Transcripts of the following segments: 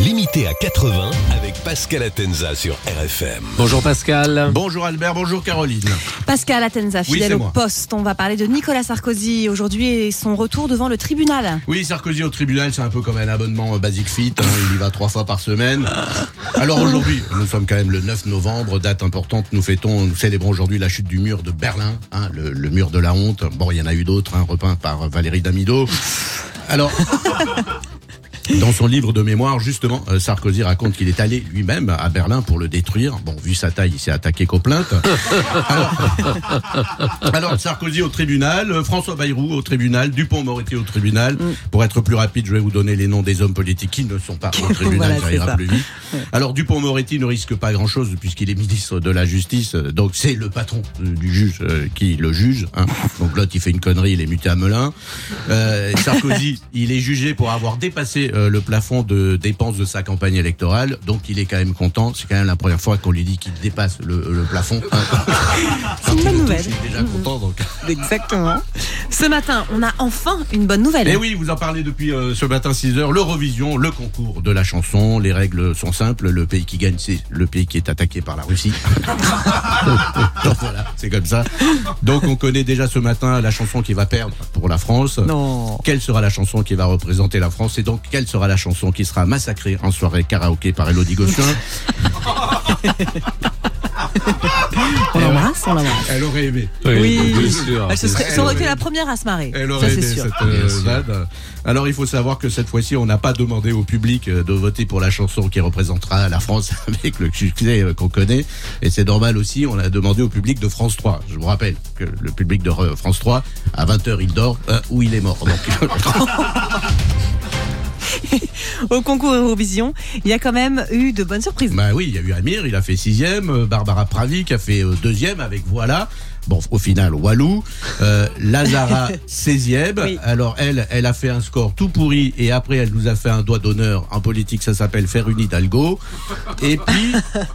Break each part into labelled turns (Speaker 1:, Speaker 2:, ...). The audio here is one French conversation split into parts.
Speaker 1: Limité à 80 avec Pascal Atenza sur RFM.
Speaker 2: Bonjour Pascal.
Speaker 3: Bonjour Albert, bonjour Caroline.
Speaker 4: Pascal Atenza, fidèle au
Speaker 3: moi.
Speaker 4: poste. On va parler de Nicolas Sarkozy aujourd'hui et son retour devant le tribunal.
Speaker 3: Oui, Sarkozy au tribunal, c'est un peu comme un abonnement Basic Fit, hein, il y va trois fois par semaine. Alors aujourd'hui, nous sommes quand même le 9 novembre, date importante, nous fêtons, nous célébrons aujourd'hui la chute du mur de Berlin, hein, le, le mur de la honte. Bon, il y en a eu d'autres, hein, repeints par Valérie Damido. Alors... Dans son livre de mémoire, justement, euh, Sarkozy raconte qu'il est allé lui-même à Berlin pour le détruire. Bon, vu sa taille, il s'est attaqué qu'aux plaintes. Alors, alors, Sarkozy au tribunal, euh, François Bayrou au tribunal, Dupont-Moretti au tribunal. Pour être plus rapide, je vais vous donner les noms des hommes politiques qui ne sont pas au tribunal,
Speaker 4: Voilà,
Speaker 3: ça ira
Speaker 4: ça.
Speaker 3: plus vite. Alors, Dupont-Moretti ne risque pas grand-chose puisqu'il est ministre de la Justice, euh, donc c'est le patron du juge qui le juge. hein. Donc l'autre, il fait une connerie, il est muté à Melun. Euh, Sarkozy, il est jugé pour avoir dépassé euh, le plafond de dépenses de sa campagne électorale, donc il est quand même content. C'est quand même la première fois qu'on lui dit qu'il dépasse le, le plafond.
Speaker 4: C'est une bonne nouvelle.
Speaker 3: Je suis déjà content, donc.
Speaker 4: Exactement. Ce matin, on a enfin une bonne nouvelle.
Speaker 3: Et oui, vous en parlez depuis euh, ce matin 6 heures. L'Eurovision, le concours de la chanson. Les règles sont simples. Le pays qui gagne, c'est le pays qui est attaqué par la Russie. Donc voilà, c'est comme ça. Donc on connaît déjà ce matin la chanson qui va perdre pour la France.
Speaker 4: Non.
Speaker 3: Quelle sera la chanson qui va représenter la France? Et donc, quelle sera la chanson qui sera massacrée en soirée karaoké par Elodie Gossuin
Speaker 4: On l'embrasse, on l'embrasse.
Speaker 3: Elle aurait aimé.
Speaker 4: Oui,
Speaker 2: bien sûr.
Speaker 4: Elle se serait-
Speaker 3: Elle
Speaker 4: ça aurait été la première à se marrer.
Speaker 3: Elle aurait aimé
Speaker 4: sûr.
Speaker 3: cette euh, vanne. Alors il faut savoir que cette fois-ci, on n'a pas demandé au public euh, de voter pour la chanson qui représentera la France avec le succès euh, qu'on connaît. Et c'est normal aussi, on a demandé au public de France 3. Je vous rappelle que le public de France 3, à 20h, il dort euh, ou il est mort. Donc,
Speaker 4: Au concours Eurovision, il y a quand même eu de bonnes surprises.
Speaker 3: bah oui, il y a eu Amir, il a fait sixième. euh, Barbara Pravi qui a fait euh, deuxième avec Voilà. Bon, au final, Walou. Euh, Lazara, 16e.
Speaker 4: Oui.
Speaker 3: Alors, elle, elle a fait un score tout pourri et après, elle nous a fait un doigt d'honneur. En politique, ça s'appelle faire une Hidalgo. Et puis,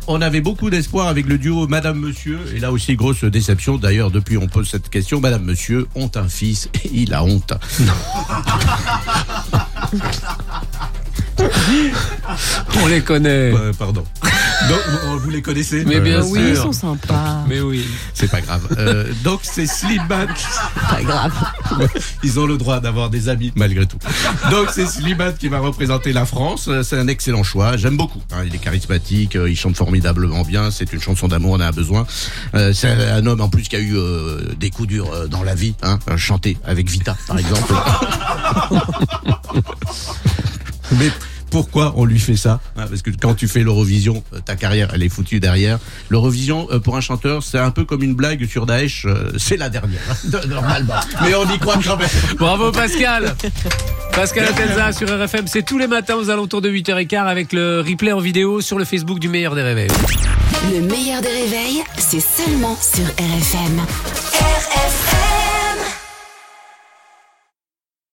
Speaker 3: on avait beaucoup d'espoir avec le duo Madame Monsieur. Et là aussi, grosse déception. D'ailleurs, depuis, on pose cette question. Madame Monsieur ont un fils et il a honte.
Speaker 2: On les connaît.
Speaker 3: Euh, pardon. Donc, vous- les connaissez
Speaker 2: Mais bien
Speaker 3: Euh,
Speaker 4: oui, ils
Speaker 2: sûr.
Speaker 4: sont sympas.
Speaker 2: Mais oui.
Speaker 3: C'est pas grave. Euh, donc, c'est Slimane.
Speaker 4: Pas grave.
Speaker 3: Ils ont le droit d'avoir des amis malgré tout. Donc c'est Slimane qui va représenter la France. Euh, C'est un excellent choix. J'aime beaucoup. hein. Il est charismatique, il chante formidablement bien. C'est une chanson d'amour, on en a besoin. Euh, c'est un homme en plus qui a eu euh, des coups durs dans la vie. Hein. Chanter avec Vita, par exemple. Mais pourquoi on lui fait ça Parce que quand tu fais l'Eurovision, euh, ta carrière, elle est foutue derrière. L'Eurovision, euh, pour un chanteur, c'est un peu comme une blague sur Daesh. euh, c'est la dernière, hein, normalement. Mais on y croit quand même.
Speaker 2: Bravo Pascal. Pascal Atenza sur RFM, c'est tous les matins aux alentours de 8h15 avec le replay en vidéo sur le Facebook du meilleur des réveils.
Speaker 5: Le meilleur des réveils, c'est seulement sur RFM. RFM